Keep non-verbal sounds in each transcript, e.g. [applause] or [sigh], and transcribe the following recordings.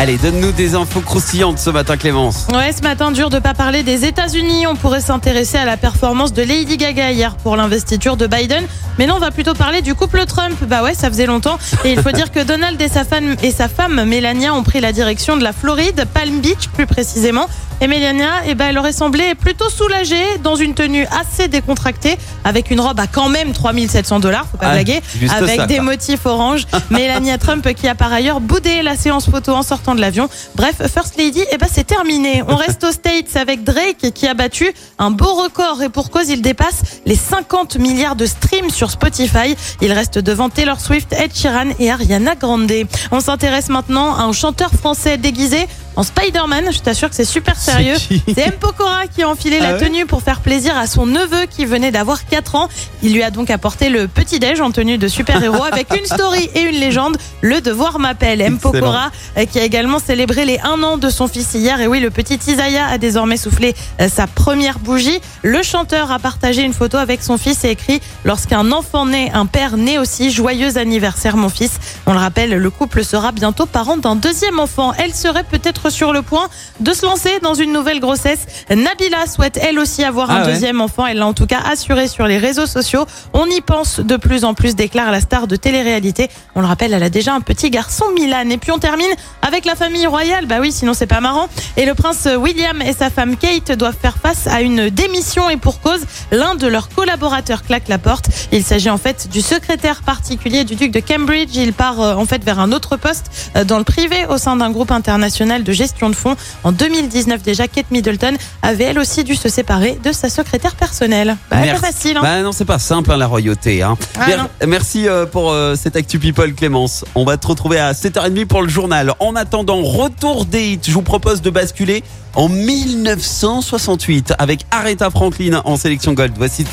Allez, donne-nous des infos croustillantes ce matin, Clémence. Ouais, ce matin, dur de pas parler des États-Unis. On pourrait s'intéresser à la performance de Lady Gaga hier pour l'investiture de Biden. Mais non, on va plutôt parler du couple Trump. Bah ouais, ça faisait longtemps. Et il faut dire que Donald et sa femme, et sa femme Melania ont pris la direction de la Floride, Palm Beach plus précisément. Et Melania, eh ben, elle aurait semblé plutôt soulagée dans une tenue assez décontractée avec une robe à quand même 3700 dollars, faut pas Ah, blaguer, avec ça, des motifs [laughs] orange. Melania Trump qui a par ailleurs boudé la séance photo en sortant de l'avion. Bref, First Lady, eh ben, c'est terminé. On [laughs] reste aux States avec Drake qui a battu un beau record et pour cause, il dépasse les 50 milliards de streams sur Spotify. Il reste devant Taylor Swift, Ed Sheeran et Ariana Grande. On s'intéresse maintenant à un chanteur français déguisé en Spider-Man. Je t'assure que c'est super sérieux. C'est M. Pokora qui a enfilé Ah la ouais tenue pour faire plaisir à son neveu qui venait d'avoir 4 ans. Il lui a donc apporté le petit-déj en tenue de super-héros [laughs] avec une story et une légende. Le devoir m'appelle. M. Pokora euh, qui a également célébré les 1 an de son fils hier. Et oui, le petit Isaiah a désormais soufflé euh, sa première bougie. Le chanteur a partagé une photo avec son fils et écrit Lorsqu'un enfant naît, un père naît aussi. Joyeux anniversaire, mon fils. On le rappelle, le couple sera bientôt parent d'un deuxième enfant. Elle serait peut-être sur le point de se lancer dans une nouvelle grossesse. Nabila souhaite elle aussi avoir Ah un ouais. deuxième enfant. Elle l'a en tout cas assuré sur les réseaux sociaux. On y pense de plus en plus, déclare la star de télé-réalité. On le rappelle, elle a déjà un petit garçon, Milan. Et puis on termine avec la famille royale. Bah oui, sinon c'est pas marrant. Et le prince William et sa femme Kate doivent faire face à une démission et pour cause, l'un de leurs collaborateurs claque la porte. Il s'agit en fait du secrétaire particulier du duc de Cambridge. Il part euh, en fait vers un autre poste euh, dans le privé au sein d'un groupe international de gestion de fonds. En 2019 déjà, Kate Middleton avait elle aussi dû se séparer de sa secrétaire personnelle. Bah, Merci. pas facile. Hein. Bah non, c'est pas simple hein, la royauté. Hein. Ah, Mer- non. Merci euh, pour euh, cette Actu People, Clémence. On va te retrouver à 7h30 pour le journal. En attendant, retour des hits. Je vous propose de basculer en 1968 avec Aretha Franklin en sélection Gold. Voici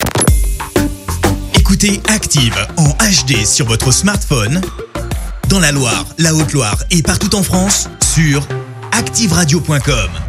Écoutez Active en HD sur votre smartphone, dans la Loire, la Haute-Loire et partout en France, sur activeradio.com.